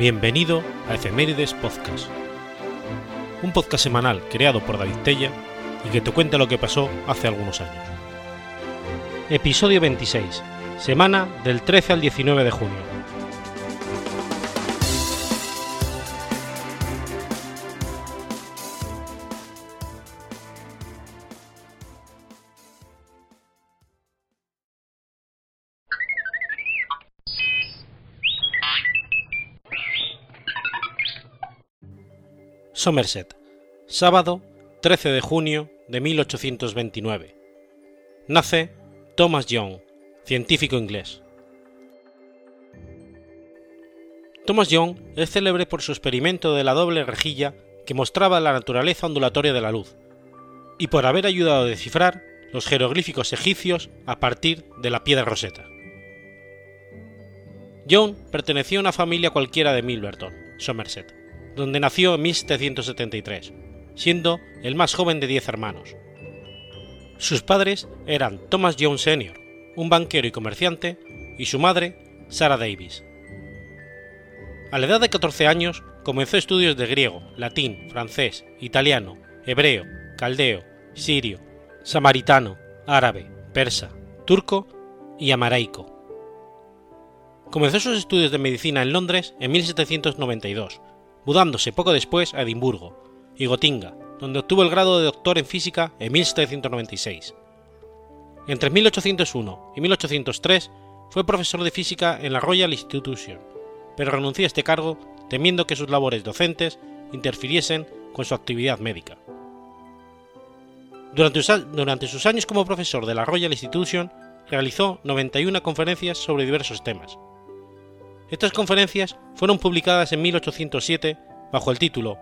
Bienvenido a Efemérides Podcast, un podcast semanal creado por David Tella y que te cuenta lo que pasó hace algunos años. Episodio 26, semana del 13 al 19 de junio. Somerset, sábado 13 de junio de 1829. Nace Thomas Young, científico inglés. Thomas Young es célebre por su experimento de la doble rejilla que mostraba la naturaleza ondulatoria de la luz, y por haber ayudado a descifrar los jeroglíficos egipcios a partir de la piedra roseta. Young pertenecía a una familia cualquiera de Milverton, Somerset donde nació en 1773, siendo el más joven de diez hermanos. Sus padres eran Thomas Jones Sr., un banquero y comerciante, y su madre, Sarah Davis. A la edad de 14 años comenzó estudios de griego, latín, francés, italiano, hebreo, caldeo, sirio, samaritano, árabe, persa, turco y amaraico. Comenzó sus estudios de medicina en Londres en 1792 mudándose poco después a Edimburgo y Gotinga, donde obtuvo el grado de doctor en física en 1796. Entre 1801 y 1803 fue profesor de física en la Royal Institution, pero renunció a este cargo temiendo que sus labores docentes interfiriesen con su actividad médica. Durante, sus años como profesor de la Royal Institution, realizó 91 conferencias sobre diversos temas, estas conferencias fueron publicadas en 1807 bajo el título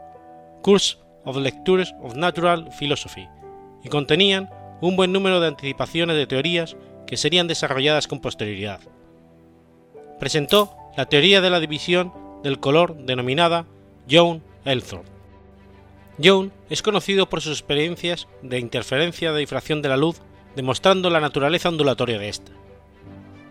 Course of Lectures of Natural Philosophy y contenían un buen número de anticipaciones de teorías que serían desarrolladas con posterioridad. Presentó la teoría de la división del color denominada John Elthorpe. John es conocido por sus experiencias de interferencia de difracción de la luz demostrando la naturaleza ondulatoria de esta.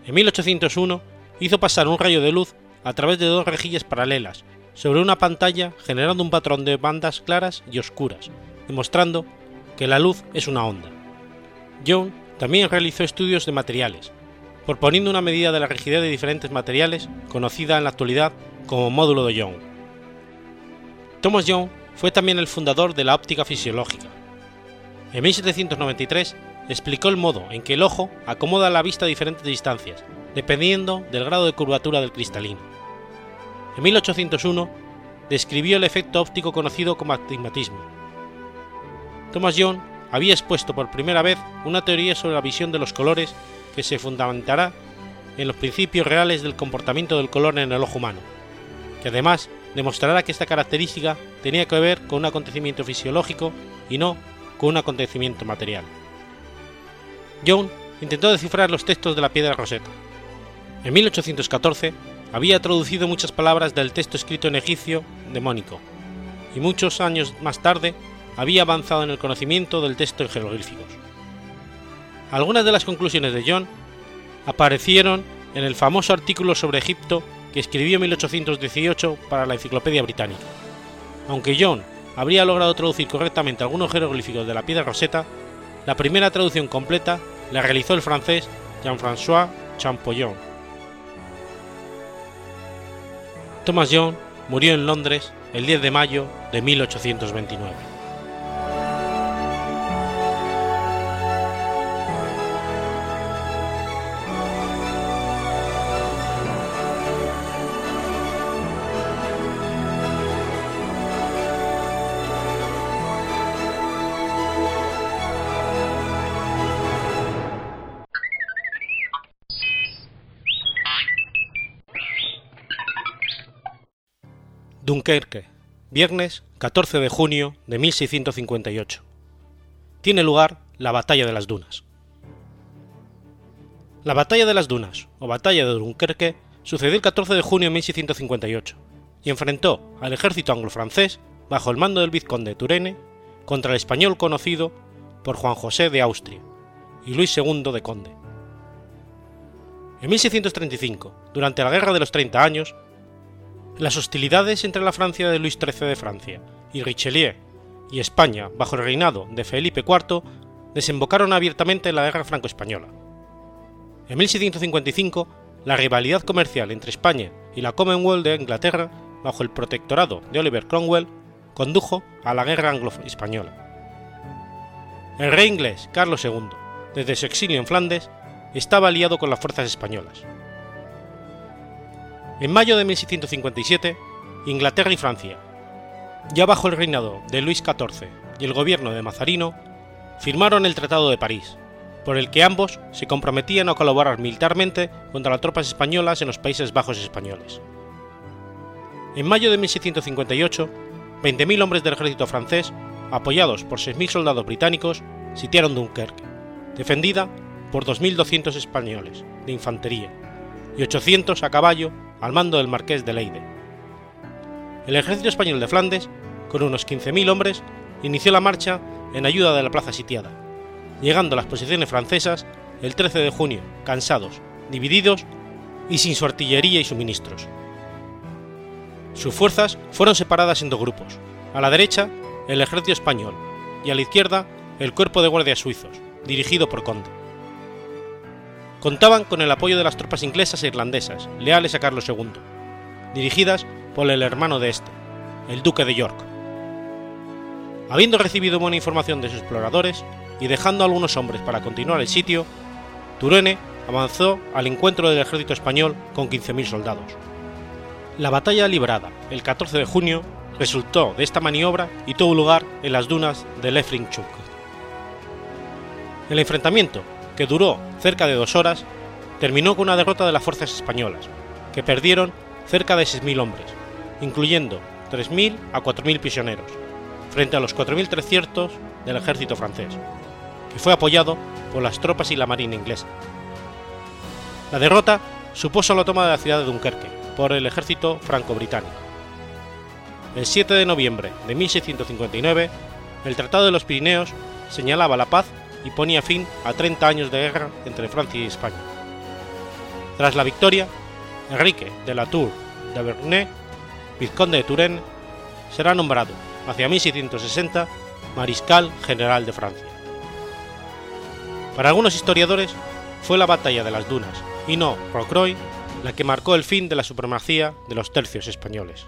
En 1801 hizo pasar un rayo de luz a través de dos rejillas paralelas sobre una pantalla generando un patrón de bandas claras y oscuras, demostrando que la luz es una onda. Young también realizó estudios de materiales, proponiendo una medida de la rigidez de diferentes materiales conocida en la actualidad como módulo de Young. Thomas Young fue también el fundador de la óptica fisiológica. En 1793 explicó el modo en que el ojo acomoda la vista a diferentes distancias dependiendo del grado de curvatura del cristalino. En 1801 describió el efecto óptico conocido como astigmatismo. Thomas Young había expuesto por primera vez una teoría sobre la visión de los colores que se fundamentará en los principios reales del comportamiento del color en el ojo humano, que además demostrará que esta característica tenía que ver con un acontecimiento fisiológico y no con un acontecimiento material. Young intentó descifrar los textos de la piedra roseta, en 1814 había traducido muchas palabras del texto escrito en egipcio demónico, y muchos años más tarde había avanzado en el conocimiento del texto en jeroglíficos. Algunas de las conclusiones de John aparecieron en el famoso artículo sobre Egipto que escribió en 1818 para la Enciclopedia Británica. Aunque John habría logrado traducir correctamente algunos jeroglíficos de la piedra roseta, la primera traducción completa la realizó el francés Jean-François Champollion Thomas Young murió en Londres el 10 de mayo de 1829. Dunkerque, viernes 14 de junio de 1658. Tiene lugar la Batalla de las Dunas. La Batalla de las Dunas, o Batalla de Dunkerque, sucedió el 14 de junio de 1658 y enfrentó al ejército anglo-francés bajo el mando del vizconde de Turenne contra el español conocido por Juan José de Austria y Luis II de Conde. En 1635, durante la Guerra de los Treinta Años, Las hostilidades entre la Francia de Luis XIII de Francia y Richelieu y España bajo el reinado de Felipe IV desembocaron abiertamente en la guerra franco-española. En 1655, la rivalidad comercial entre España y la Commonwealth de Inglaterra, bajo el protectorado de Oliver Cromwell, condujo a la guerra anglo-española. El rey inglés Carlos II, desde su exilio en Flandes, estaba aliado con las fuerzas españolas. En mayo de 1657, Inglaterra y Francia, ya bajo el reinado de Luis XIV y el gobierno de Mazarino, firmaron el Tratado de París, por el que ambos se comprometían a colaborar militarmente contra las tropas españolas en los Países Bajos españoles. En mayo de 1658, 20.000 hombres del ejército francés, apoyados por 6.000 soldados británicos, sitiaron Dunkerque, defendida por 2.200 españoles de infantería y 800 a caballo al mando del marqués de Leyde. El ejército español de Flandes, con unos 15.000 hombres, inició la marcha en ayuda de la plaza sitiada, llegando a las posiciones francesas el 13 de junio, cansados, divididos y sin su artillería y suministros. Sus fuerzas fueron separadas en dos grupos, a la derecha el ejército español y a la izquierda el cuerpo de guardias suizos, dirigido por Conde. Contaban con el apoyo de las tropas inglesas e irlandesas, leales a Carlos II, dirigidas por el hermano de este, el duque de York. Habiendo recibido buena información de sus exploradores y dejando algunos hombres para continuar el sitio, Turenne avanzó al encuentro del ejército español con 15.000 soldados. La batalla librada el 14 de junio resultó de esta maniobra y tuvo lugar en las dunas de Lefrinchuk. El enfrentamiento, que duró cerca de dos horas, terminó con una derrota de las fuerzas españolas, que perdieron cerca de 6.000 hombres, incluyendo 3.000 a 4.000 prisioneros, frente a los 4.300 del ejército francés, que fue apoyado por las tropas y la marina inglesa. La derrota supuso la toma de la ciudad de Dunkerque por el ejército franco-británico. El 7 de noviembre de 1659, el Tratado de los Pirineos señalaba la paz y ponía fin a 30 años de guerra entre Francia y España. Tras la victoria, Enrique de la Tour de Bernay, vizconde de Turenne, será nombrado, hacia 1660, mariscal general de Francia. Para algunos historiadores, fue la batalla de las Dunas, y no Rocroi, la que marcó el fin de la supremacía de los tercios españoles.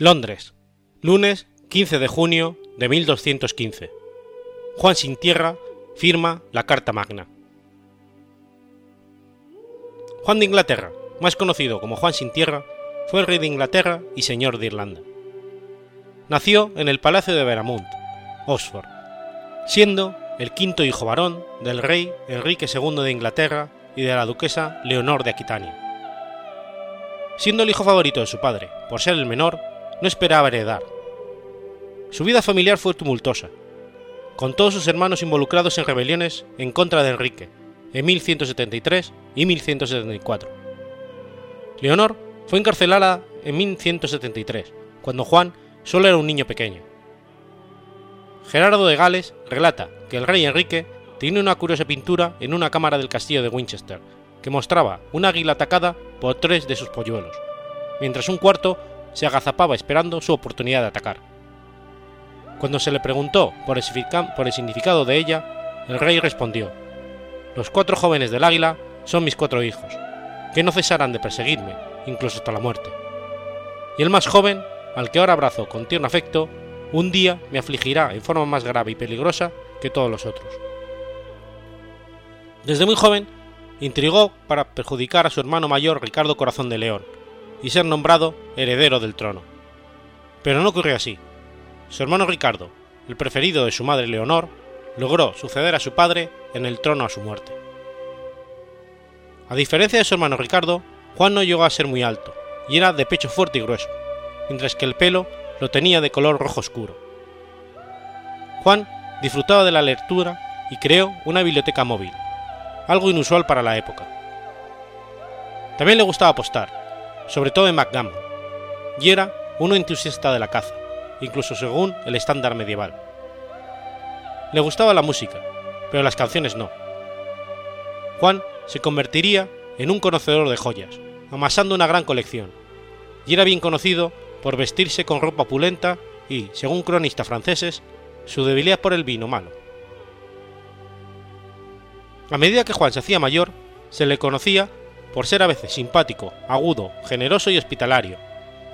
Londres, lunes 15 de junio de 1215. Juan sin tierra firma la Carta Magna. Juan de Inglaterra, más conocido como Juan sin tierra, fue rey de Inglaterra y señor de Irlanda. Nació en el Palacio de Veramount, Oxford, siendo el quinto hijo varón del rey Enrique II de Inglaterra y de la duquesa Leonor de Aquitania. Siendo el hijo favorito de su padre, por ser el menor, no esperaba heredar. Su vida familiar fue tumultuosa, con todos sus hermanos involucrados en rebeliones en contra de Enrique, en 1173 y 1174. Leonor fue encarcelada en 1173, cuando Juan solo era un niño pequeño. Gerardo de Gales relata que el rey Enrique tiene una curiosa pintura en una cámara del castillo de Winchester, que mostraba un águila atacada por tres de sus polluelos, mientras un cuarto se agazapaba esperando su oportunidad de atacar. Cuando se le preguntó por el, significado de ella, el rey respondió, Los cuatro jóvenes del águila son mis cuatro hijos, que no cesarán de perseguirme, incluso hasta la muerte. Y el más joven, al que ahora abrazo con tierno afecto, un día me afligirá en forma más grave y peligrosa que todos los otros. Desde muy joven, intrigó para perjudicar a su hermano mayor Ricardo Corazón de León, y ser nombrado heredero del trono. Pero no ocurrió así. Su hermano Ricardo, el preferido de su madre Leonor, logró suceder a su padre en el trono a su muerte. A diferencia de su hermano Ricardo, Juan no llegó a ser muy alto y era de pecho fuerte y grueso, mientras que el pelo lo tenía de color rojo oscuro. Juan disfrutaba de la lectura y creó una biblioteca móvil, algo inusual para la época. También le gustaba apostar, sobre todo en backgammon, y era un entusiasta de la caza, incluso según el estándar medieval. Le gustaba la música, pero las canciones no. Juan se convertiría en un conocedor de joyas, amasando una gran colección, y era bien conocido por vestirse con ropa opulenta y, según cronistas franceses, su debilidad por el vino malo. A medida que Juan se hacía mayor, se le conocía por ser a veces simpático, agudo, generoso y hospitalario,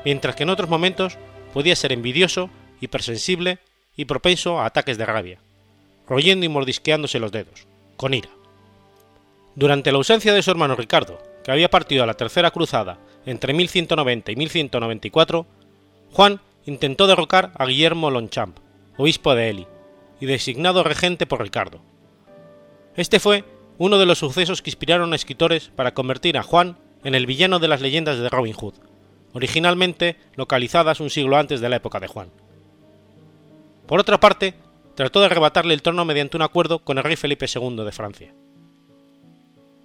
mientras que en otros momentos podía ser envidioso, hipersensible y propenso a ataques de rabia, royendo y mordisqueándose los dedos, con ira. Durante la ausencia de su hermano Ricardo, que había partido a la Tercera Cruzada entre 1190 y 1194, Juan intentó derrocar a Guillermo Lonchamp, obispo de Ely, y designado regente por Ricardo. Este fue uno de los sucesos que inspiraron a escritores para convertir a Juan en el villano de las leyendas de Robin Hood, originalmente localizadas un siglo antes de la época de Juan. Por otra parte, trató de arrebatarle el trono mediante un acuerdo con el rey Felipe II de Francia.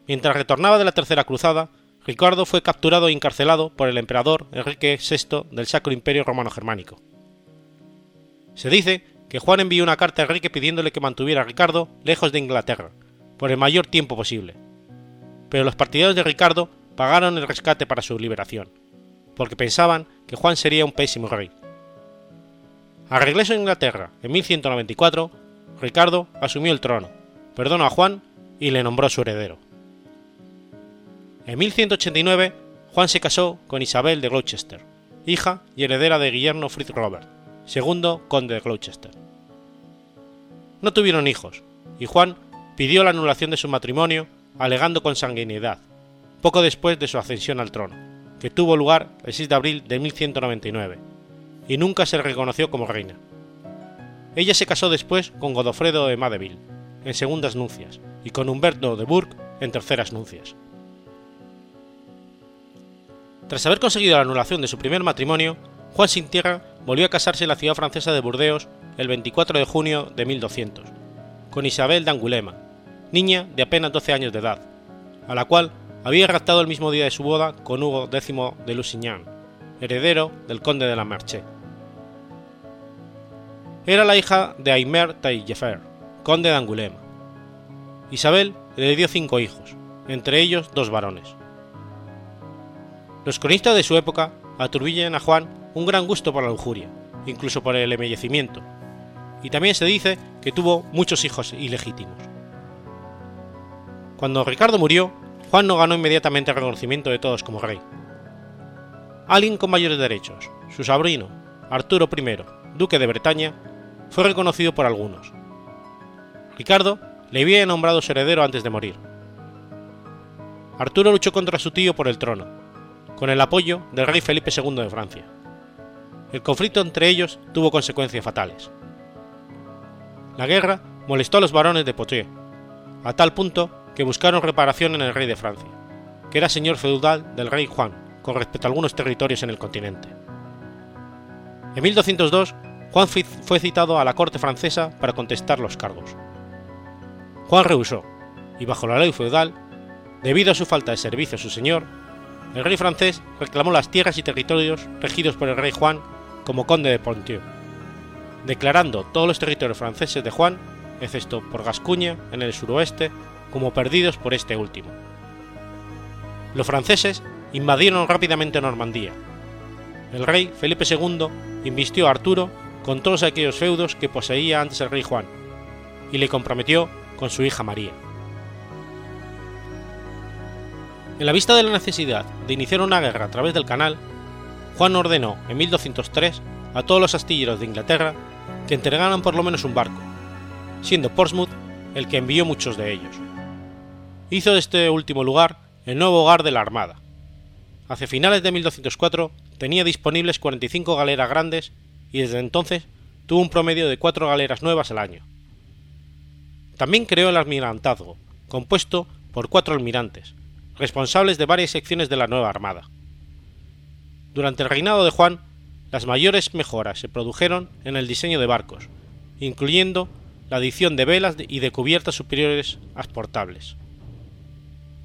Mientras retornaba de la Tercera Cruzada, Ricardo fue capturado e encarcelado por el emperador Enrique VI del Sacro Imperio Romano Germánico. Se dice que Juan envió una carta a Enrique pidiéndole que mantuviera a Ricardo lejos de Inglaterra, por el mayor tiempo posible, pero los partidarios de Ricardo pagaron el rescate para su liberación, porque pensaban que Juan sería un pésimo rey. Al regreso a Inglaterra en 1194, Ricardo asumió el trono, perdonó a Juan y le nombró su heredero. En 1189, Juan se casó con Isabel de Gloucester, hija y heredera de Guillermo Fritz Robert, segundo conde de Gloucester. No tuvieron hijos, y Juan pidió la anulación de su matrimonio alegando consanguinidad, poco después de su ascensión al trono, que tuvo lugar el 6 de abril de 1199, y nunca se reconoció como reina. Ella se casó después con Godofredo de Madeville, en segundas nupcias, y con Humberto de Burgh en terceras nupcias. Tras haber conseguido la anulación de su primer matrimonio, Juan sin tierra volvió a casarse en la ciudad francesa de Burdeos el 24 de junio de 1200, con Isabel de Angulema, niña de apenas 12 años de edad, a la cual había raptado el mismo día de su boda con Hugo X de Lusignan, heredero del conde de la Marche. Era la hija de Aymer Taillefer, conde de Angulema. Isabel le dio cinco hijos, entre ellos dos varones. Los cronistas de su época atribuyen a Juan un gran gusto por la lujuria, incluso por el embellecimiento, y también se dice que tuvo muchos hijos ilegítimos. Cuando Ricardo murió, Juan no ganó inmediatamente el reconocimiento de todos como rey. Alguien con mayores derechos, su sobrino, Arturo I, duque de Bretaña, fue reconocido por algunos. Ricardo le había nombrado su heredero antes de morir. Arturo luchó contra su tío por el trono, con el apoyo del rey Felipe II de Francia. El conflicto entre ellos tuvo consecuencias fatales. La guerra molestó a los varones de Poitiers, a tal punto que buscaron reparación en el rey de Francia, que era señor feudal del rey Juan con respecto a algunos territorios en el continente. En 1202, Juan fue citado a la corte francesa para contestar los cargos. Juan rehusó, y bajo la ley feudal, debido a su falta de servicio a su señor, el rey francés reclamó las tierras y territorios regidos por el rey Juan como conde de Ponthieu, declarando todos los territorios franceses de Juan, excepto por Gascuña en el suroeste, como perdidos por este último. Los franceses invadieron rápidamente Normandía. El rey Felipe II invistió a Arturo con todos aquellos feudos que poseía antes el rey Juan, y le comprometió con su hija María. En la vista de la necesidad de iniciar una guerra a través del canal, Juan ordenó en 1203 a todos los astilleros de Inglaterra que entregaran por lo menos un barco, siendo Portsmouth el que envió muchos de ellos. Hizo de este último lugar el nuevo hogar de la Armada. Hacia finales de 1204 tenía disponibles 45 galeras grandes y desde entonces tuvo un promedio de 4 galeras nuevas al año. También creó el almirantazgo, compuesto por cuatro almirantes, responsables de varias secciones de la nueva armada. Durante el reinado de Juan, las mayores mejoras se produjeron en el diseño de barcos, incluyendo la adición de velas y de cubiertas superiores exportables.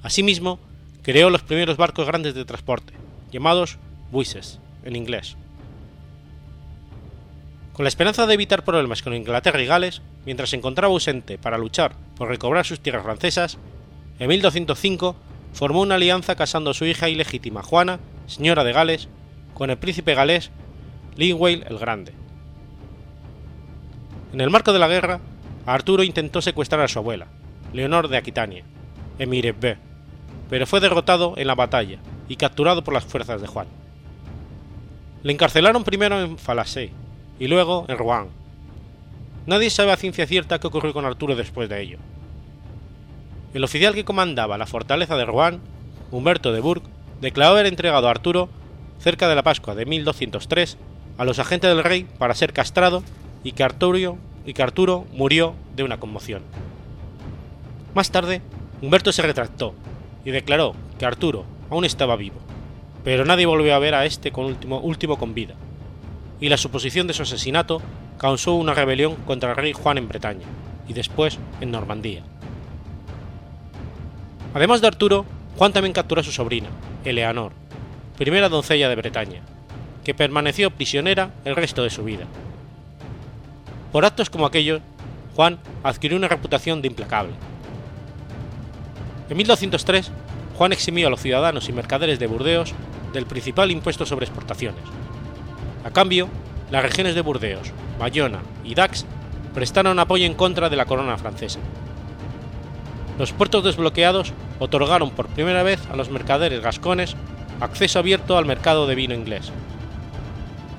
Asimismo, creó los primeros barcos grandes de transporte, llamados buises en inglés. Con la esperanza de evitar problemas con Inglaterra y Gales, mientras se encontraba ausente para luchar por recobrar sus tierras francesas, en 1205 formó una alianza casando a su hija ilegítima Juana, señora de Gales, con el príncipe galés Linwale el Grande. En el marco de la guerra, Arturo intentó secuestrar a su abuela, Leonor de Aquitania, Emire B, pero fue derrotado en la batalla y capturado por las fuerzas de Juan. Le encarcelaron primero en Falasé y luego en Rouen. Nadie sabe a ciencia cierta qué ocurrió con Arturo después de ello. El oficial que comandaba la fortaleza de Rouen, Humberto de Burg, declaró haber entregado a Arturo, cerca de la Pascua de 1203, a los agentes del rey para ser castrado y que Arturo, y que Arturo murió de una conmoción. Más tarde, Humberto se retractó y declaró que Arturo aún estaba vivo, pero nadie volvió a ver a este con último, último con vida, y la suposición de su asesinato causó una rebelión contra el rey Juan en Bretaña y después en Normandía. Además de Arturo, Juan también capturó a su sobrina, Eleanor, primera doncella de Bretaña, que permaneció prisionera el resto de su vida. Por actos como aquellos, Juan adquirió una reputación de implacable. En 1203, Juan eximió a los ciudadanos y mercaderes de Burdeos del principal impuesto sobre exportaciones. A cambio, las regiones de Burdeos, Bayona y Dax prestaron apoyo en contra de la corona francesa. Los puertos desbloqueados otorgaron por primera vez a los mercaderes gascones acceso abierto al mercado de vino inglés.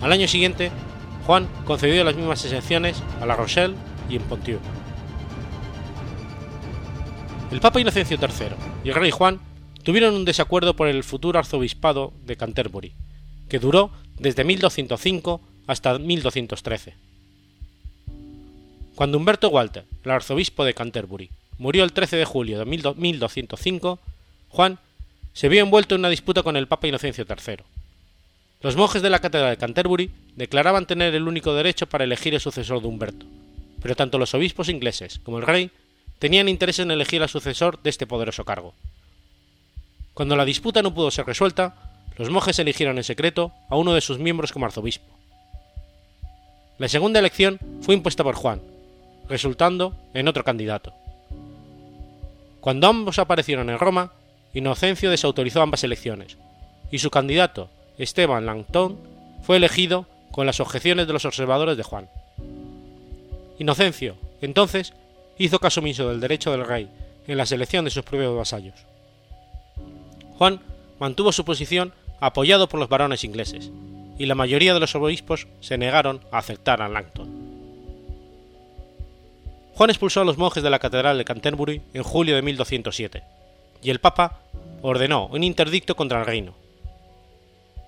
Al año siguiente, Juan concedió las mismas exenciones a La Rochelle y en Ponthieu. El Papa Inocencio III y el rey Juan tuvieron un desacuerdo por el futuro arzobispado de Canterbury, que duró desde 1205 hasta 1213. Cuando Humberto Walter, el arzobispo de Canterbury, murió el 13 de julio de 1205, Juan se vio envuelto en una disputa con el Papa Inocencio III. Los monjes de la Catedral de Canterbury declaraban tener el único derecho para elegir el sucesor de Humberto, pero tanto los obispos ingleses como el rey tenían interés en elegir al sucesor de este poderoso cargo. Cuando la disputa no pudo ser resuelta, los monjes eligieron en secreto a uno de sus miembros como arzobispo. La segunda elección fue impuesta por Juan, resultando en otro candidato. Cuando ambos aparecieron en Roma, Inocencio desautorizó ambas elecciones, y su candidato, Esteban Langton, fue elegido con las objeciones de los observadores de Juan. Inocencio, entonces, hizo caso omiso del derecho del rey en la selección de sus propios vasallos. Juan mantuvo su posición apoyado por los varones ingleses, y la mayoría de los obispos se negaron a aceptar a Langton. Juan expulsó a los monjes de la Catedral de Canterbury en julio de 1207, y el Papa ordenó un interdicto contra el reino.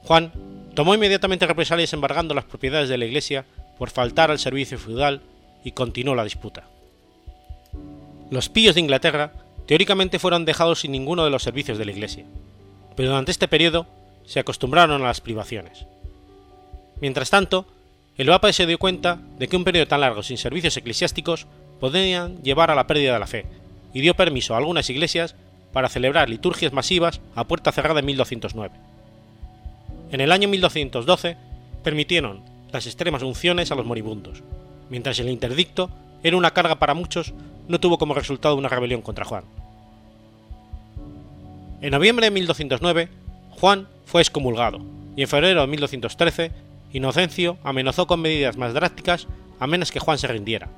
Juan tomó inmediatamente represalias embargando las propiedades de la Iglesia por faltar al servicio feudal y continuó la disputa. Los píos de Inglaterra teóricamente fueron dejados sin ninguno de los servicios de la Iglesia, pero durante este periodo se acostumbraron a las privaciones. Mientras tanto, el Papa se dio cuenta de que un periodo tan largo sin servicios eclesiásticos podían llevar a la pérdida de la fe, y dio permiso a algunas iglesias para celebrar liturgias masivas a puerta cerrada en 1209. En el año 1212 permitieron las extremas unciones a los moribundos, mientras el interdicto era una carga para muchos, no tuvo como resultado una rebelión contra Juan. En noviembre de 1209, Juan fue excomulgado, y en febrero de 1213, Inocencio amenazó con medidas más drásticas a menos que Juan se rindiera.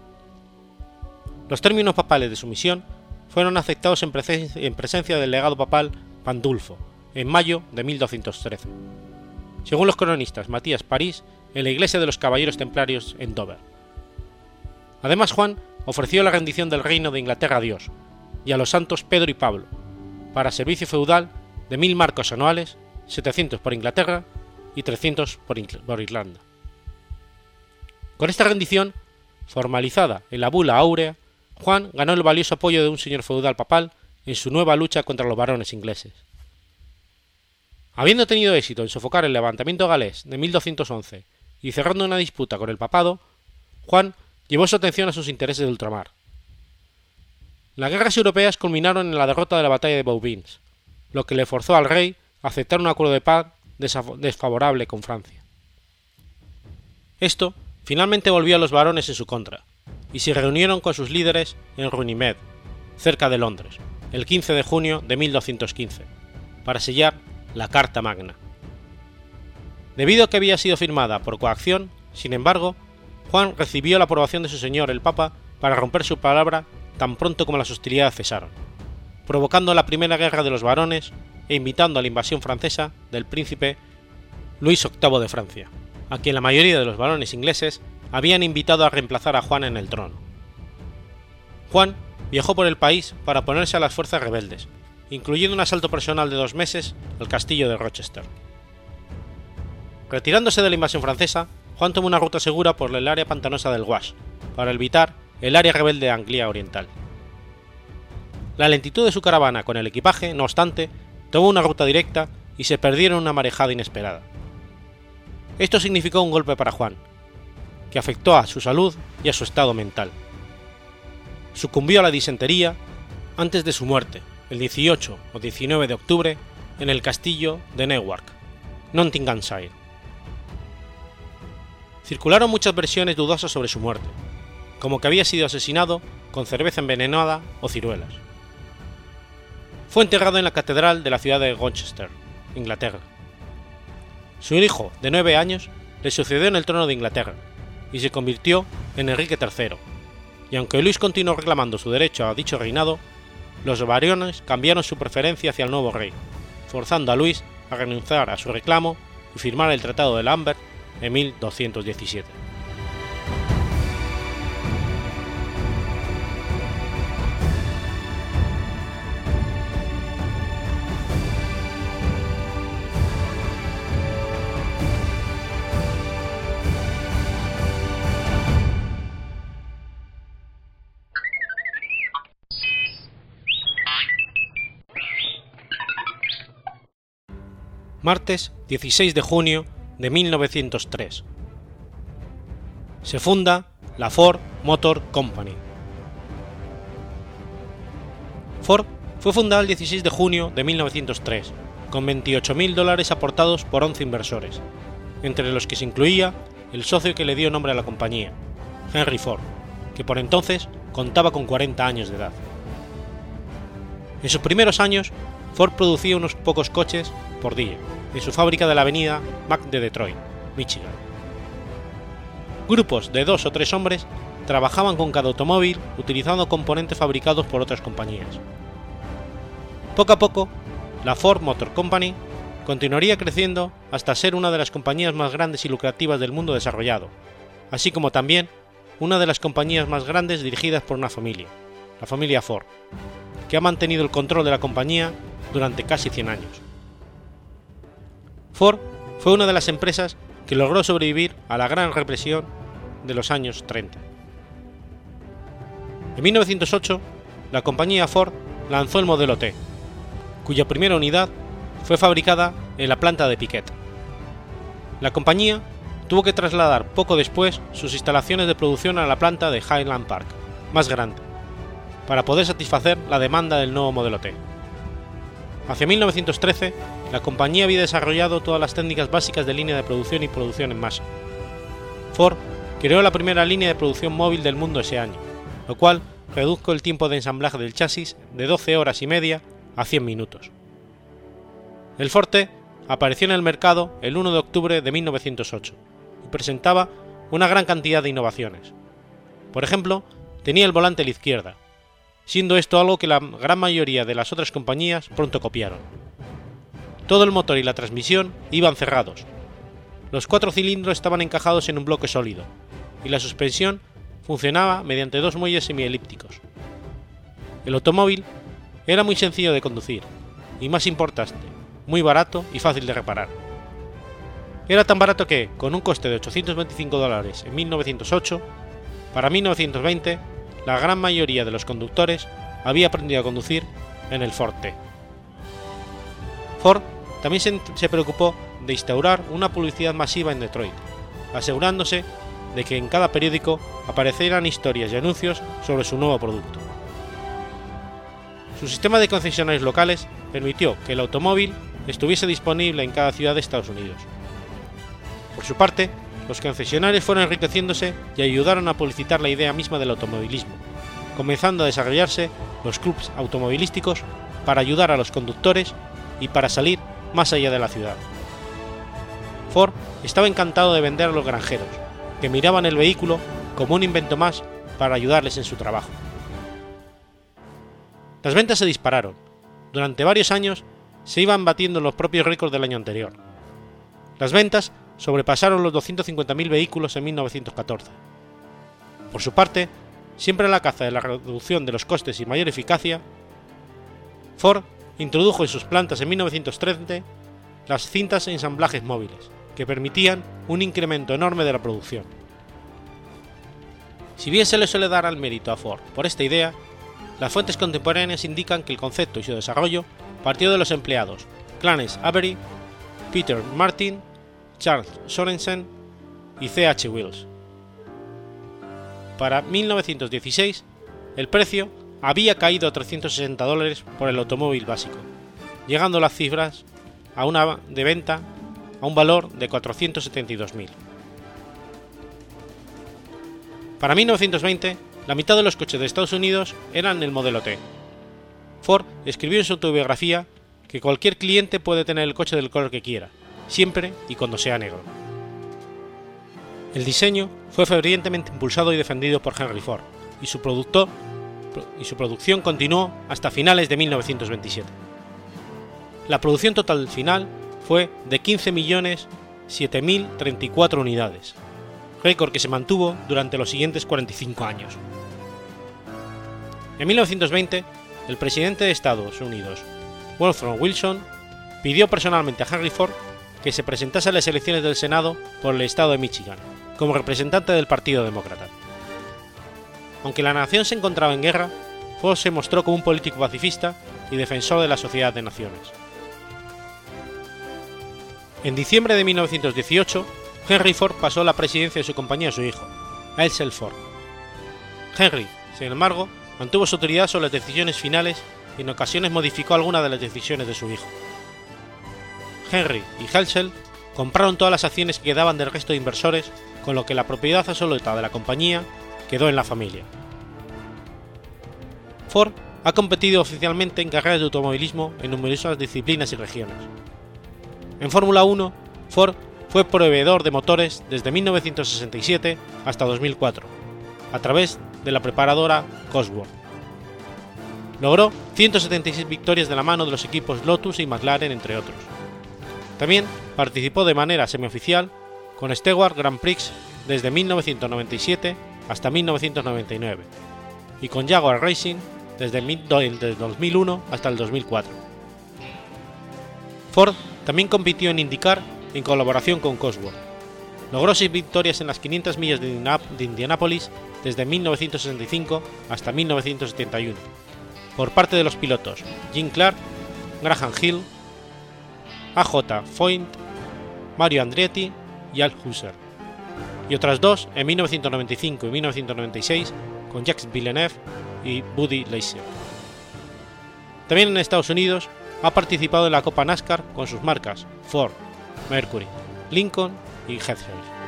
Los términos papales de su misión fueron aceptados en, presencia del legado papal Pandulfo, en mayo de 1213. Según los cronistas Matías París, en la iglesia de los Caballeros Templarios en Dover. Además, Juan ofreció la rendición del reino de Inglaterra a Dios y a los santos Pedro y Pablo, para servicio feudal de mil marcos anuales, 700 por Inglaterra y 300 por, Irlanda. Con esta rendición, formalizada en la bula áurea, Juan ganó el valioso apoyo de un señor feudal papal en su nueva lucha contra los varones ingleses. Habiendo tenido éxito en sofocar el levantamiento galés de 1211 y cerrando una disputa con el papado, Juan llevó su atención a sus intereses de ultramar. Las guerras europeas culminaron en la derrota de la batalla de Bouvines, lo que le forzó al rey a aceptar un acuerdo de paz desfavorable con Francia. Esto finalmente volvió a los varones en su contra, y se reunieron con sus líderes en Runnymede, cerca de Londres, el 15 de junio de 1215, para sellar la Carta Magna. Debido a que había sido firmada por coacción, sin embargo, Juan recibió la aprobación de su señor el Papa para romper su palabra tan pronto como las hostilidades cesaron, provocando la primera guerra de los varones e invitando a la invasión francesa del príncipe Luis VIII de Francia, a quien la mayoría de los varones ingleses habían invitado a reemplazar a Juan en el trono. Juan viajó por el país para oponerse a las fuerzas rebeldes, incluyendo un asalto personal de dos meses al castillo de Rochester. Retirándose de la invasión francesa, Juan tomó una ruta segura por el área pantanosa del Wash, para evitar el área rebelde de Anglia Oriental. La lentitud de su caravana con el equipaje, no obstante, tomó una ruta directa y se perdieron una marejada inesperada. Esto significó un golpe para Juan, que afectó a su salud y a su estado mental. Sucumbió a la disentería antes de su muerte, el 18 o 19 de octubre, en el castillo de Newark, Nottinghamshire. Circularon muchas versiones dudosas sobre su muerte, como que había sido asesinado con cerveza envenenada o ciruelas. Fue enterrado en la catedral de la ciudad de Rochester, Inglaterra. Su hijo, de nueve años, le sucedió en el trono de Inglaterra y se convirtió en Enrique III, y aunque Luis continuó reclamando su derecho a dicho reinado, los variones cambiaron su preferencia hacia el nuevo rey, forzando a Luis a renunciar a su reclamo y firmar el Tratado de Lambert en 1217. martes 16 de junio de 1903. Se funda la Ford Motor Company. Ford fue fundada el 16 de junio de 1903, con 28.000 dólares aportados por 11 inversores, entre los que se incluía el socio que le dio nombre a la compañía, Henry Ford, que por entonces contaba con 40 años de edad. En sus primeros años, Ford producía unos pocos coches por día en su fábrica de la avenida Mac de Detroit, Michigan. Grupos de dos o tres hombres trabajaban con cada automóvil utilizando componentes fabricados por otras compañías. Poco a poco, la Ford Motor Company continuaría creciendo hasta ser una de las compañías más grandes y lucrativas del mundo desarrollado, así como también una de las compañías más grandes dirigidas por una familia, la familia Ford, que ha mantenido el control de la compañía durante casi 100 años. Ford fue una de las empresas que logró sobrevivir a la gran represión de los años 30. En 1908, la compañía Ford lanzó el modelo T, cuya primera unidad fue fabricada en la planta de Piquet. La compañía tuvo que trasladar poco después sus instalaciones de producción a la planta de Highland Park, más grande, para poder satisfacer la demanda del nuevo modelo T. Hacia 1913, la compañía había desarrollado todas las técnicas básicas de línea de producción y producción en masa. Ford creó la primera línea de producción móvil del mundo ese año, lo cual redujo el tiempo de ensamblaje del chasis de 12 horas y media a 100 minutos. El Forte apareció en el mercado el 1 de octubre de 1908 y presentaba una gran cantidad de innovaciones. Por ejemplo, tenía el volante a la izquierda, siendo esto algo que la gran mayoría de las otras compañías pronto copiaron. Todo el motor y la transmisión iban cerrados. Los cuatro cilindros estaban encajados en un bloque sólido, y la suspensión funcionaba mediante dos muelles semielípticos. El automóvil era muy sencillo de conducir, y más importante, muy barato y fácil de reparar. Era tan barato que, con un coste de 825 dólares en 1908, para 1920 la gran mayoría de los conductores había aprendido a conducir en el Ford T. Ford también se, preocupó de instaurar una publicidad masiva en Detroit, asegurándose de que en cada periódico aparecieran historias y anuncios sobre su nuevo producto. Su sistema de concesionarios locales permitió que el automóvil estuviese disponible en cada ciudad de Estados Unidos. Por su parte, los concesionarios fueron enriqueciéndose y ayudaron a publicitar la idea misma del automovilismo, comenzando a desarrollarse los clubes automovilísticos para ayudar a los conductores y para salir más allá de la ciudad. Ford estaba encantado de vender a los granjeros, que miraban el vehículo como un invento más para ayudarles en su trabajo. Las ventas se dispararon. Durante varios años se iban batiendo los propios récords del año anterior. Las ventas sobrepasaron los 250.000 vehículos en 1914. Por su parte, siempre a la caza de la reducción de los costes y mayor eficacia, Ford introdujo en sus plantas en 1930 las cintas e ensamblajes móviles, que permitían un incremento enorme de la producción. Si bien se le suele dar al mérito a Ford por esta idea, las fuentes contemporáneas indican que el concepto y su desarrollo partió de los empleados Clarence Avery, Peter Martin, Charles Sorensen y C.H. Wills. Para 1916, el precio había caído a 360 dólares por el automóvil básico, llegando las cifras a una de venta a un valor de 472.000. Para 1920, la mitad de los coches de Estados Unidos eran el modelo T. Ford escribió en su autobiografía que cualquier cliente puede tener el coche del color que quiera, siempre y cuando sea negro. El diseño fue fervientemente impulsado y defendido por Henry Ford, y su, y su producción continuó hasta finales de 1927. La producción total final fue de 15.007.034 unidades, récord que se mantuvo durante los siguientes 45 años. En 1920, el presidente de Estados Unidos, Wolfram Wilson, pidió personalmente a Henry Ford que se presentase a las elecciones del Senado por el estado de Michigan, como representante del Partido Demócrata. Aunque la nación se encontraba en guerra, Ford se mostró como un político pacifista y defensor de la sociedad de naciones. En diciembre de 1918, Henry Ford pasó la presidencia de su compañía a su hijo, Elsel Ford. Henry, sin embargo, mantuvo su autoridad sobre las decisiones finales y en ocasiones modificó algunas de las decisiones de su hijo. Henry y Helsel compraron todas las acciones que quedaban del resto de inversores, con lo que la propiedad absoluta de la compañía quedó en la familia. Ford ha competido oficialmente en carreras de automovilismo en numerosas disciplinas y regiones. En Fórmula 1, Ford fue proveedor de motores desde 1967 hasta 2004, a través de la preparadora Cosworth. Logró 176 victorias de la mano de los equipos Lotus y McLaren, entre otros. También participó de manera semioficial con Stewart Grand Prix desde 1997 hasta 1999 y con Jaguar Racing desde 2001 hasta el 2004. Ford también compitió en IndyCar en colaboración con Cosworth. Logró seis victorias en las 500 millas de Indianápolis desde 1965 hasta 1971, por parte de los pilotos Jim Clark, Graham Hill, AJ Foyt, Mario Andretti y Al Husser, y otras dos en 1995 y 1996 con Jacques Villeneuve y Buddy Leiser. También en Estados Unidos ha participado en la Copa NASCAR con sus marcas Ford, Mercury, Lincoln y Headhurst.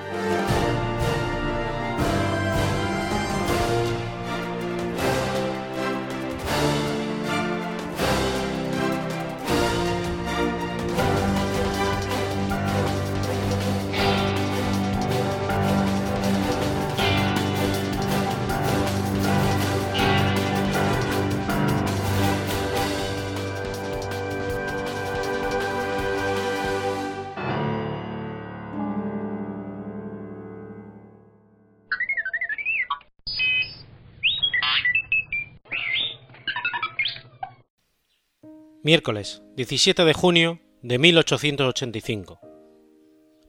'Miércoles, 17 de junio de 1885.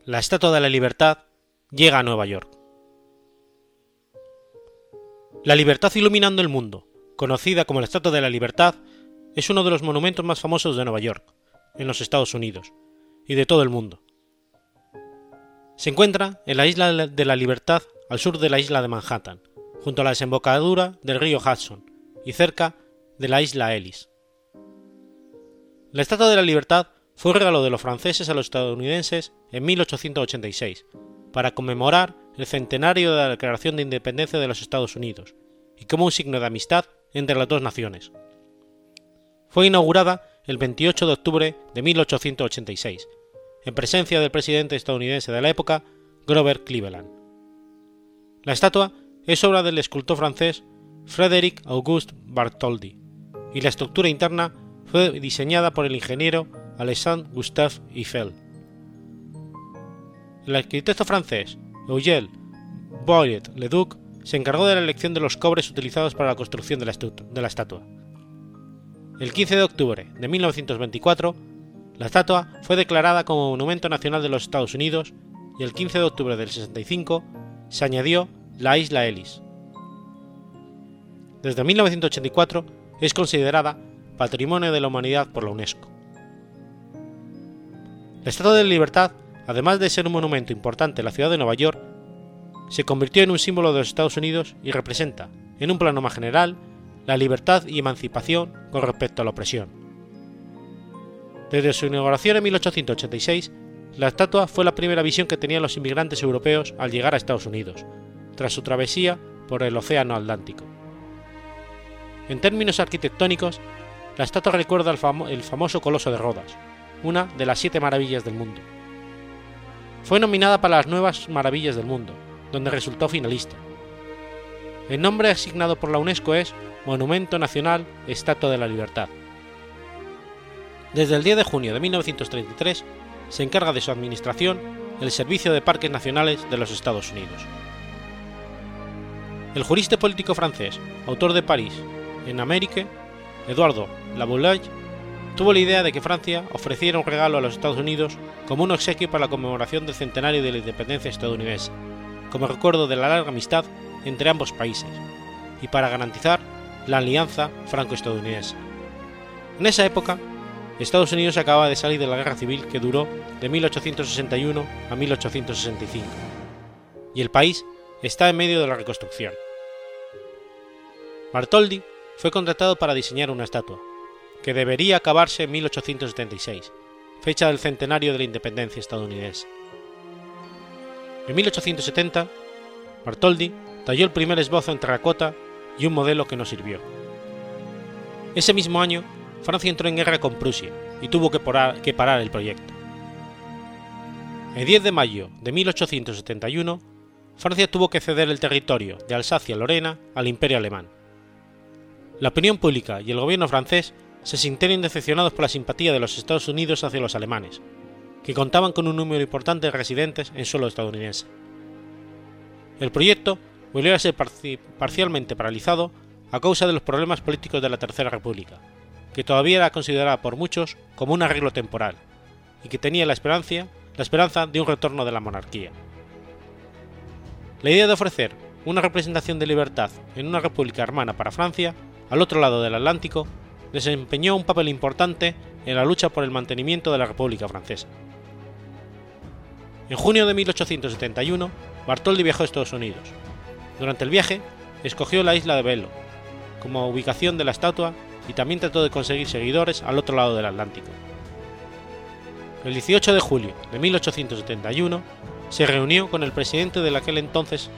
La Estatua de la Libertad llega a Nueva York. La libertad iluminando el mundo, conocida como la Estatua de la Libertad, es uno de los monumentos más famosos de Nueva York, en los Estados Unidos, y de todo el mundo. Se encuentra en la isla de la Libertad al sur de la isla de Manhattan, junto a la desembocadura del río Hudson y cerca de la isla Ellis. La Estatua de la Libertad fue un regalo de los franceses a los estadounidenses en 1886, para conmemorar el centenario de la Declaración de Independencia de los Estados Unidos y como un signo de amistad entre las dos naciones. Fue inaugurada el 28 de octubre de 1886, en presencia del presidente estadounidense de la época, Grover Cleveland. La estatua es obra del escultor francés Frédéric Auguste Bartholdi, y la estructura interna fue diseñada por el ingeniero Alexandre Gustave Eiffel. El arquitecto francés Eugène Boyer-Leduc se encargó de la elección de los cobres utilizados para la construcción de la, de la estatua. El 15 de octubre de 1924, la estatua fue declarada como Monumento Nacional de los Estados Unidos y el 15 de octubre del 65 se añadió la isla Ellis. Desde 1984 es considerada Patrimonio de la Humanidad por la UNESCO. La Estatua de la Libertad, además de ser un monumento importante en la ciudad de Nueva York, se convirtió en un símbolo de los Estados Unidos y representa, en un plano más general, la libertad y emancipación con respecto a la opresión. Desde su inauguración en 1886, la estatua fue la primera visión que tenían los inmigrantes europeos al llegar a Estados Unidos, tras su travesía por el Océano Atlántico. En términos arquitectónicos, la estatua recuerda el, famoso Coloso de Rodas, una de las siete maravillas del mundo. Fue nominada para las Nuevas Maravillas del Mundo, donde resultó finalista. El nombre asignado por la UNESCO es Monumento Nacional Estatua de la Libertad. Desde el 10 de junio de 1933 se encarga de su administración el Servicio de Parques Nacionales de los Estados Unidos. El jurista político francés, autor de París en América, Eduardo Laboulaye, tuvo la idea de que Francia ofreciera un regalo a los Estados Unidos como un obsequio para la conmemoración del centenario de la independencia estadounidense, como recuerdo de la larga amistad entre ambos países, y para garantizar la alianza franco-estadounidense. En esa época, Estados Unidos acababa de salir de la guerra civil que duró de 1861 a 1865, y el país está en medio de la reconstrucción. Bartoldi fue contratado para diseñar una estatua, que debería acabarse en 1876, fecha del centenario de la independencia estadounidense. En 1870, Bartoldi talló el primer esbozo en terracota y un modelo que no sirvió. Ese mismo año, Francia entró en guerra con Prusia y tuvo que, que parar el proyecto. El 10 de mayo de 1871, Francia tuvo que ceder el territorio de Alsacia-Lorena al Imperio alemán. La opinión pública y el gobierno francés se sintieron decepcionados por la simpatía de los Estados Unidos hacia los alemanes, que contaban con un número importante de residentes en suelo estadounidense. El proyecto volvió a ser parcialmente paralizado a causa de los problemas políticos de la Tercera República, que todavía era considerada por muchos como un arreglo temporal, y que tenía la esperanza, la esperanza de un retorno de la monarquía. La idea de ofrecer una representación de libertad en una república hermana para Francia, al otro lado del Atlántico, desempeñó un papel importante en la lucha por el mantenimiento de la República Francesa. En junio de 1871, Bartholdi viajó a Estados Unidos. Durante el viaje, escogió la isla de Belo como ubicación de la estatua y también trató de conseguir seguidores al otro lado del Atlántico. El 18 de julio de 1871 se reunió con el presidente de aquel entonces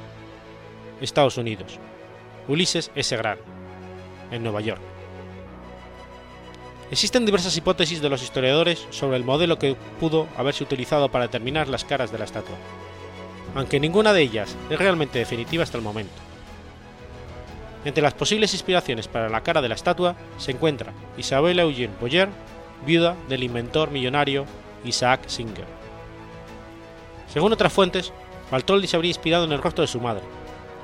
Estados Unidos, Ulises S. Grant, en Nueva York. Existen diversas hipótesis de los historiadores sobre el modelo que pudo haberse utilizado para determinar las caras de la estatua, aunque ninguna de ellas es realmente definitiva hasta el momento. Entre las posibles inspiraciones para la cara de la estatua se encuentra Isabella Eugene Boyer, viuda del inventor millonario Isaac Singer. Según otras fuentes, Bartoldi se habría inspirado en el rostro de su madre,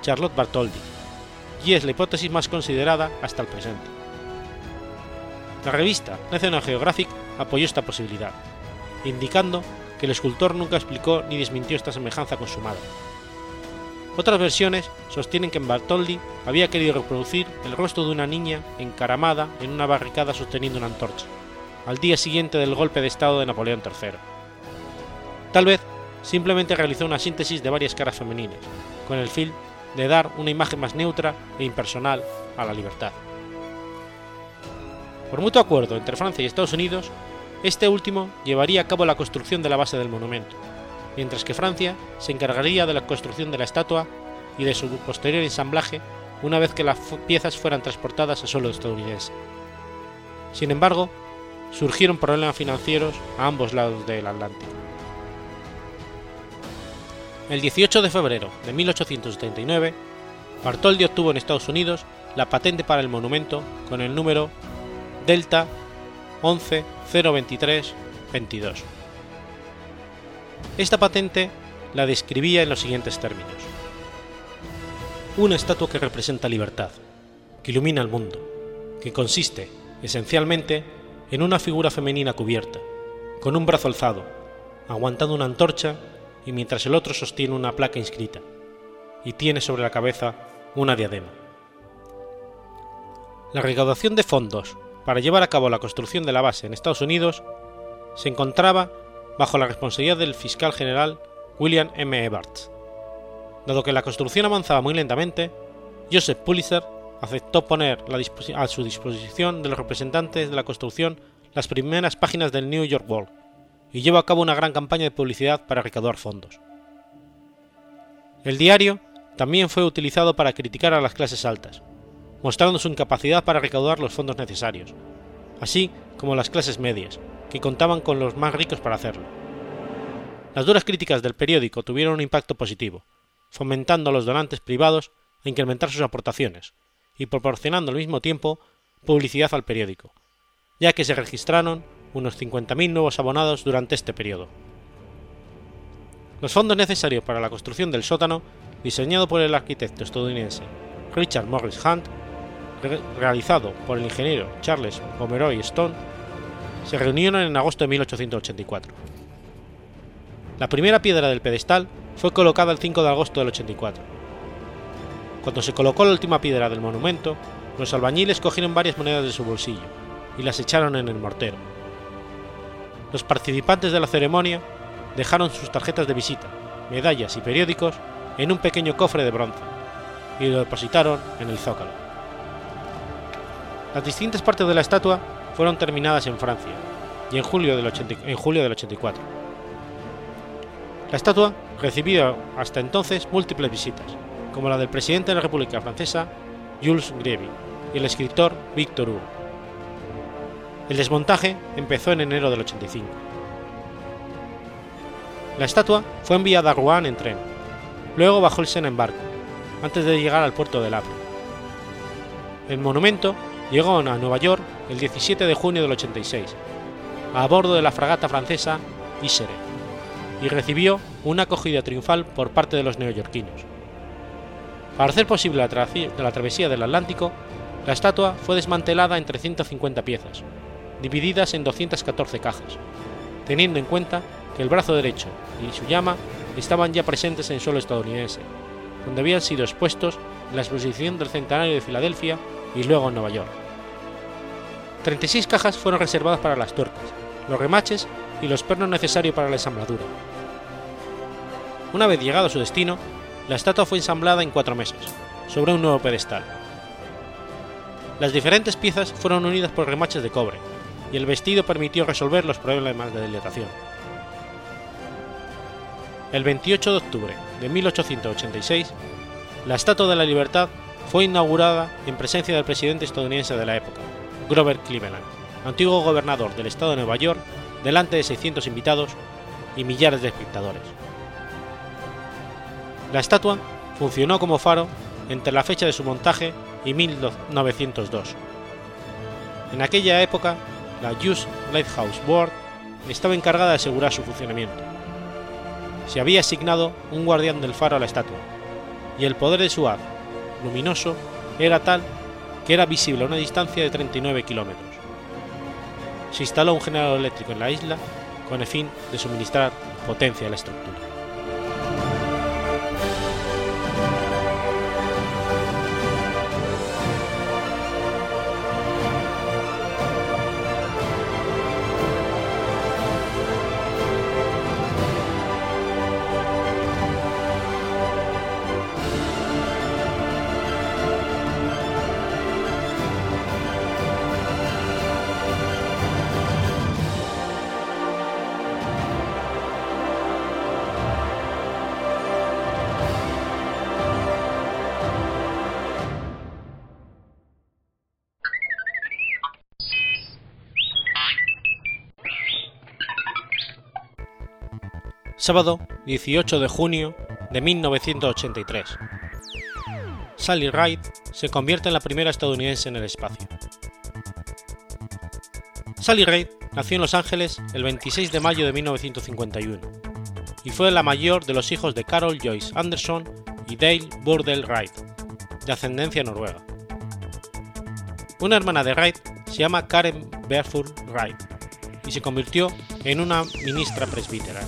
Charlotte Bartoldi, y es la hipótesis más considerada hasta el presente. La revista National Geographic apoyó esta posibilidad, indicando que el escultor nunca explicó ni desmintió esta semejanza con su madre. Otras versiones sostienen que Bartoldi había querido reproducir el rostro de una niña encaramada en una barricada sosteniendo una antorcha, al día siguiente del golpe de Estado de Napoleón III. Tal vez simplemente realizó una síntesis de varias caras femeninas, con el fin de dar una imagen más neutra e impersonal a la libertad. Por mutuo acuerdo entre Francia y Estados Unidos, este último llevaría a cabo la construcción de la base del monumento, mientras que Francia se encargaría de la construcción de la estatua y de su posterior ensamblaje una vez que las piezas fueran transportadas a suelo estadounidense. Sin embargo, surgieron problemas financieros a ambos lados del Atlántico. El 18 de febrero de 1879, Bartholdi obtuvo en Estados Unidos la patente para el monumento con el número Delta 11.023.22. Esta patente la describía en los siguientes términos. Una estatua que representa libertad, que ilumina el mundo, que consiste, esencialmente, en una figura femenina cubierta, con un brazo alzado, aguantando una antorcha y mientras el otro sostiene una placa inscrita, y tiene sobre la cabeza una diadema. La recaudación de fondos para llevar a cabo la construcción de la base en Estados Unidos se encontraba bajo la responsabilidad del fiscal general William M. Evarts. Dado que la construcción avanzaba muy lentamente, Joseph Pulitzer aceptó poner a su disposición de los representantes de la construcción las primeras páginas del New York World y llevó a cabo una gran campaña de publicidad para recaudar fondos. El diario también fue utilizado para criticar a las clases altas, mostrando su incapacidad para recaudar los fondos necesarios, así como las clases medias, que contaban con los más ricos para hacerlo. Las duras críticas del periódico tuvieron un impacto positivo, fomentando a los donantes privados a incrementar sus aportaciones y proporcionando al mismo tiempo publicidad al periódico, ya que se registraron unos 50.000 nuevos abonados durante este periodo. Los fondos necesarios para la construcción del sótano, diseñado por el arquitecto estadounidense Richard Morris Hunt, realizado por el ingeniero Charles Pomeroy Stone, se reunieron en agosto de 1884. La primera piedra del pedestal fue colocada el 5 de agosto del 84. Cuando se colocó la última piedra del monumento, los albañiles cogieron varias monedas de su bolsillo y las echaron en el mortero. Los participantes de la ceremonia dejaron sus tarjetas de visita, medallas y periódicos en un pequeño cofre de bronce y lo depositaron en el zócalo. Las distintas partes de la estatua fueron terminadas en Francia y en julio del, en julio del 84. La estatua recibió hasta entonces múltiples visitas, como la del presidente de la República Francesa, Jules Grévy, y el escritor Victor Hugo. El desmontaje empezó en enero del 85. La estatua fue enviada a Rouen en tren, luego bajó el Sena en barco, antes de llegar al puerto de Havre. El monumento llegó a Nueva York el 17 de junio del 86, a bordo de la fragata francesa Isere, y recibió una acogida triunfal por parte de los neoyorquinos. Para hacer posible la, travesía del Atlántico, la estatua fue desmantelada en 350 piezas, divididas en 214 cajas, teniendo en cuenta que el brazo derecho y su llama estaban ya presentes en suelo estadounidense, donde habían sido expuestos en la exposición del centenario de Filadelfia y luego en Nueva York. 36 cajas fueron reservadas para las tuercas, los remaches y los pernos necesarios para la ensambladura. Una vez llegado a su destino, la estatua fue ensamblada en cuatro meses, sobre un nuevo pedestal. Las diferentes piezas fueron unidas por remaches de cobre, y el vestido permitió resolver los problemas de dilatación. El 28 de octubre de 1886, la Estatua de la Libertad fue inaugurada en presencia del presidente estadounidense de la época, Grover Cleveland, antiguo gobernador del estado de Nueva York, delante de 600 invitados y millares de espectadores. La estatua funcionó como faro entre la fecha de su montaje y 1902. En aquella época, la US Lighthouse Board estaba encargada de asegurar su funcionamiento. Se había asignado un guardián del faro a la estatua, y el poder de su haz luminoso era tal que era visible a una distancia de 39 kilómetros. Se instaló un generador eléctrico en la isla con el fin de suministrar potencia a la estructura. Sábado 18 de junio de 1983. Sally Ride se convierte en la primera estadounidense en el espacio. Sally Ride nació en Los Ángeles el 26 de mayo de 1951 y fue la mayor de los hijos de Carol Joyce Anderson y Dale Burdell Wright, de ascendencia noruega. Una hermana de Wright se llama Karen Barefoot Wright y se convirtió en una ministra presbítera.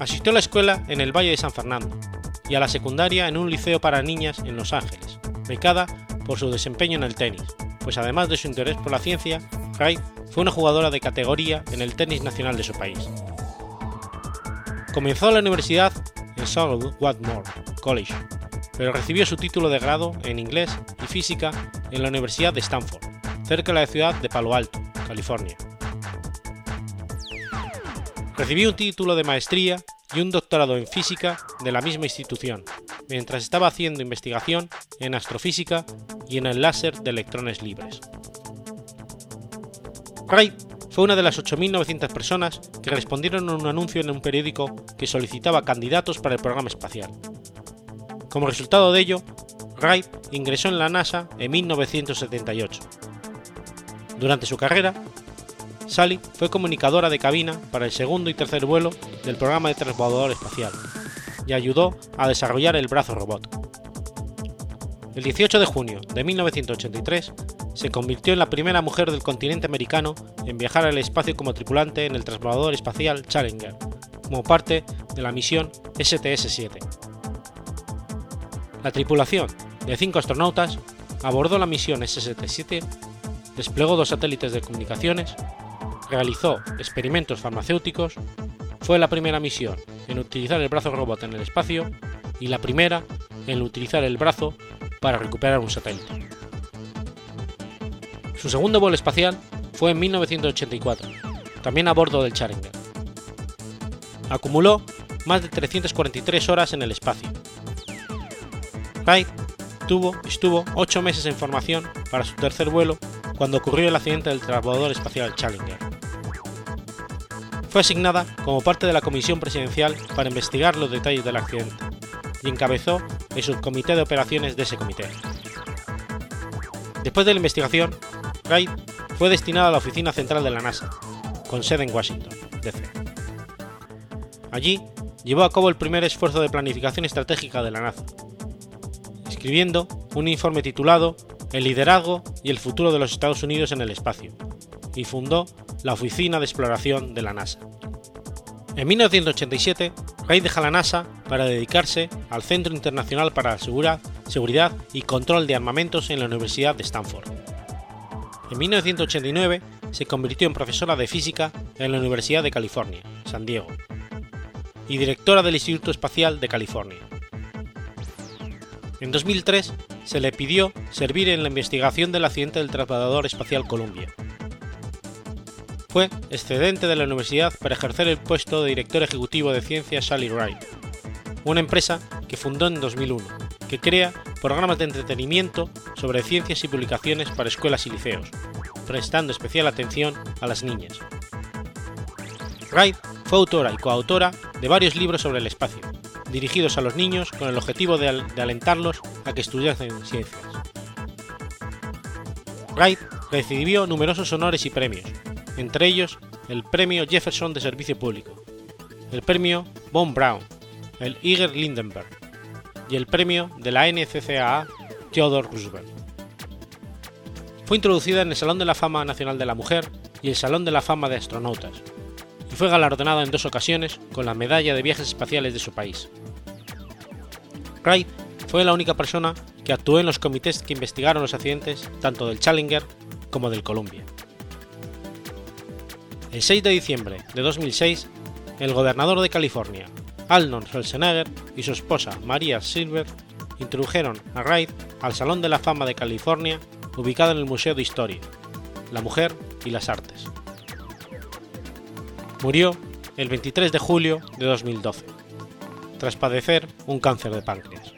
Asistió a la escuela en el Valle de San Fernando y a la secundaria en un liceo para niñas en Los Ángeles, becada por su desempeño en el tenis, pues además de su interés por la ciencia, Wright fue una jugadora de categoría en el tenis nacional de su país. Comenzó la universidad en South College, pero recibió su título de grado en inglés y física en la Universidad de Stanford, cerca de la ciudad de Palo Alto, California. Recibió un título de maestría y un doctorado en física de la misma institución, mientras estaba haciendo investigación en astrofísica y en el láser de electrones libres. Wright fue una de las 8.900 personas que respondieron a un anuncio en un periódico que solicitaba candidatos para el programa espacial. Como resultado de ello, Wright ingresó en la NASA en 1978. Durante su carrera, Sally fue comunicadora de cabina para el segundo y tercer vuelo del programa de transbordador espacial y ayudó a desarrollar el brazo robot. El 18 de junio de 1983 se convirtió en la primera mujer del continente americano en viajar al espacio como tripulante en el transbordador espacial Challenger, como parte de la misión STS-7. La tripulación, de cinco astronautas, abordó la misión SST-7, desplegó dos satélites de comunicaciones, realizó experimentos farmacéuticos, fue la primera misión en utilizar el brazo robot en el espacio y la primera en utilizar el brazo para recuperar un satélite. Su segundo vuelo espacial fue en 1984, también a bordo del Challenger. Acumuló más de 343 horas en el espacio. Wright tuvo, estuvo 8 meses en formación para su tercer vuelo cuando ocurrió el accidente del transbordador espacial Challenger. Fue asignada como parte de la comisión presidencial para investigar los detalles del accidente y encabezó el subcomité de operaciones de ese comité. Después de la investigación, Wright fue destinado a la oficina central de la NASA, con sede en Washington, D.C. Allí llevó a cabo el primer esfuerzo de planificación estratégica de la NASA, escribiendo un informe titulado El liderazgo y el futuro de los Estados Unidos en el espacio, y fundó la Oficina de Exploración de la NASA. En 1987, Wright deja la NASA para dedicarse al Centro Internacional para la Seguridad y Control de Armamentos en la Universidad de Stanford en 1989 se convirtió en profesora de física en la Universidad de California, San Diego, y directora del Instituto Espacial de California. En 2003 se le pidió servir en la investigación del accidente del transbordador espacial Columbia. Fue excedente de la universidad para ejercer el puesto de director ejecutivo de ciencia Sally Wright, una empresa que fundó en 2001, que crea programas de entretenimiento sobre ciencias y publicaciones para escuelas y liceos, prestando especial atención a las niñas. Wright fue autora y coautora de varios libros sobre el espacio, dirigidos a los niños con el objetivo de, alentarlos a que estudiasen ciencias. Wright recibió numerosos honores y premios, entre ellos el Premio Jefferson de Servicio Público, el Premio Von Braun, el Iger Lindenberg, y el premio de la NCCAA Theodore Roosevelt. Fue introducida en el Salón de la Fama Nacional de la Mujer y el Salón de la Fama de Astronautas, y fue galardonada en dos ocasiones con la Medalla de Viajes Espaciales de su país. Wright fue la única persona que actuó en los comités que investigaron los accidentes tanto del Challenger como del Columbia. El 6 de diciembre de 2006, el gobernador de California, Arnold Schwarzenegger y su esposa Maria Silver introdujeron a Wright al Salón de la Fama de California, ubicado en el Museo de Historia, la Mujer y las Artes. Murió el 23 de julio de 2012, tras padecer un cáncer de páncreas.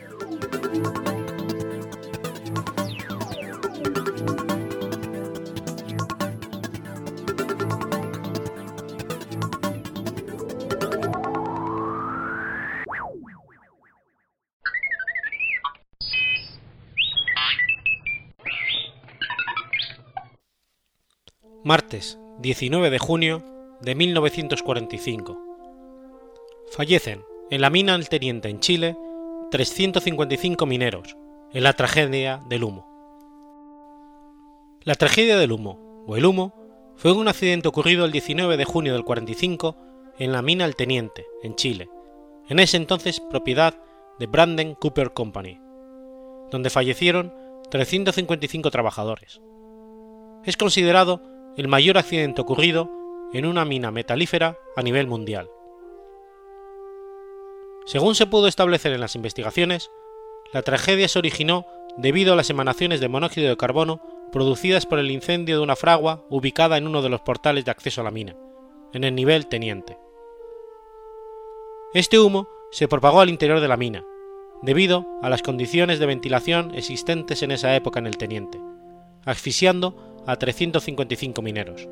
Martes 19 de junio de 1945. Fallecen en la mina El Teniente en Chile 355 mineros en la tragedia del humo. La tragedia del humo, o el humo, fue un accidente ocurrido el 19 de junio del 45 en la mina El Teniente, en Chile, en ese entonces propiedad de Branden Cooper Company, donde fallecieron 355 trabajadores. Es considerado el mayor accidente ocurrido en una mina metalífera a nivel mundial. Según se pudo establecer en las investigaciones, la tragedia se originó debido a las emanaciones de monóxido de carbono producidas por el incendio de una fragua ubicada en uno de los portales de acceso a la mina, en el nivel teniente. Este humo se propagó al interior de la mina, debido a las condiciones de ventilación existentes en esa época en el teniente, asfixiando a 355 mineros.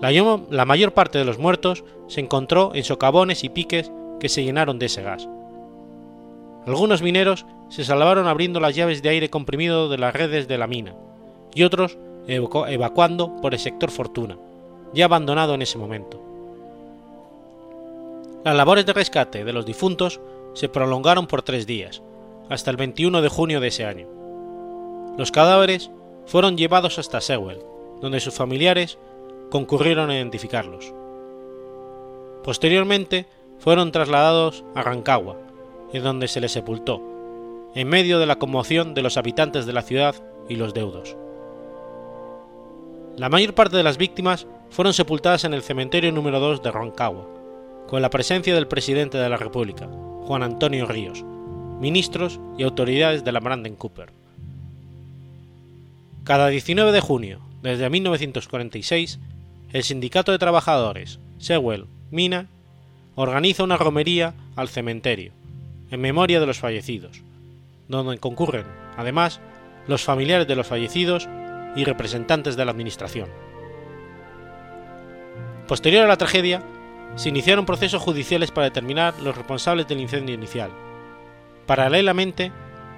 La, mayor parte de los muertos se encontró en socavones y piques que se llenaron de ese gas. Algunos mineros se salvaron abriendo las llaves de aire comprimido de las redes de la mina, y otros evacuando por el sector Fortuna, ya abandonado en ese momento. Las labores de rescate de los difuntos se prolongaron por tres días, hasta el 21 de junio de ese año. Los cadáveres fueron llevados hasta Sewell, donde sus familiares concurrieron a identificarlos. Posteriormente fueron trasladados a Rancagua, en donde se les sepultó, en medio de la conmoción de los habitantes de la ciudad y los deudos. La mayor parte de las víctimas fueron sepultadas en el cementerio número 2 de Rancagua, con la presencia del presidente de la República, Juan Antonio Ríos, ministros y autoridades de la Branden Cooper. Cada 19 de junio, desde 1946, el Sindicato de Trabajadores, Sewell, Mina, organiza una romería al cementerio, en memoria de los fallecidos, donde concurren, además, los familiares de los fallecidos y representantes de la Administración. Posterior a la tragedia, se iniciaron procesos judiciales para determinar los responsables del incendio inicial. Paralelamente,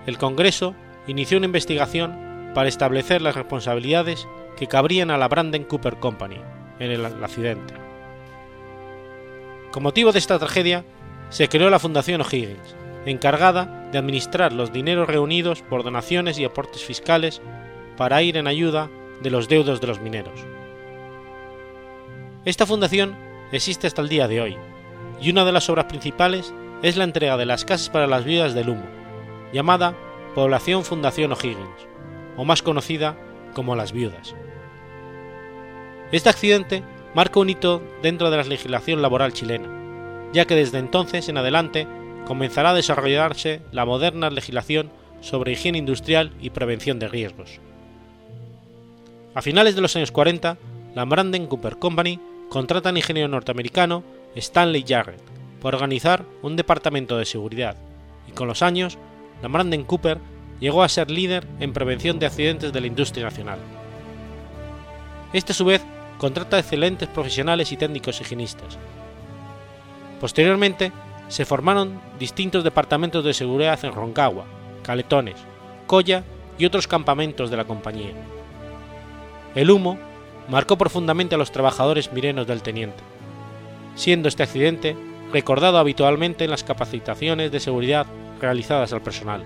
el Congreso inició una investigación para establecer las responsabilidades que cabrían a la Branden Cooper Company en el accidente. Con motivo de esta tragedia, se creó la Fundación O'Higgins, encargada de administrar los dineros reunidos por donaciones y aportes fiscales para ir en ayuda de los deudos de los mineros. Esta fundación existe hasta el día de hoy, y una de las obras principales es la entrega de las casas para las viudas del humo, llamada Población Fundación O'Higgins, o más conocida como las viudas. Este accidente marca un hito dentro de la legislación laboral chilena, ya que desde entonces en adelante comenzará a desarrollarse la moderna legislación sobre higiene industrial y prevención de riesgos. A finales de los años 40, la Branden Cooper Company contrata al ingeniero norteamericano Stanley Jarrett para organizar un departamento de seguridad, y con los años, la Branden Cooper llegó a ser líder en prevención de accidentes de la industria nacional. Este a su vez contrata excelentes profesionales y técnicos higienistas. Posteriormente, se formaron distintos departamentos de seguridad en Roncagua, Caletones, Colla y otros campamentos de la compañía. El humo marcó profundamente a los trabajadores mirenos del teniente, siendo este accidente recordado habitualmente en las capacitaciones de seguridad realizadas al personal.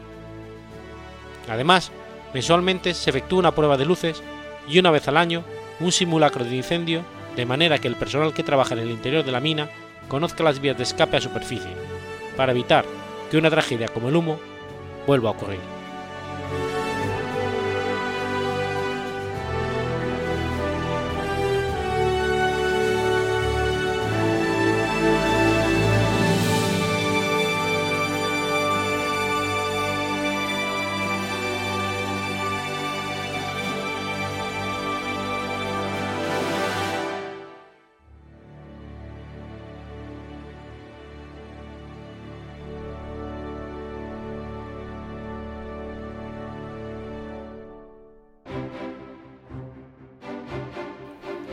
Además, mensualmente se efectúa una prueba de luces y una vez al año un simulacro de incendio de manera que el personal que trabaja en el interior de la mina conozca las vías de escape a superficie, para evitar que una tragedia como el humo vuelva a ocurrir.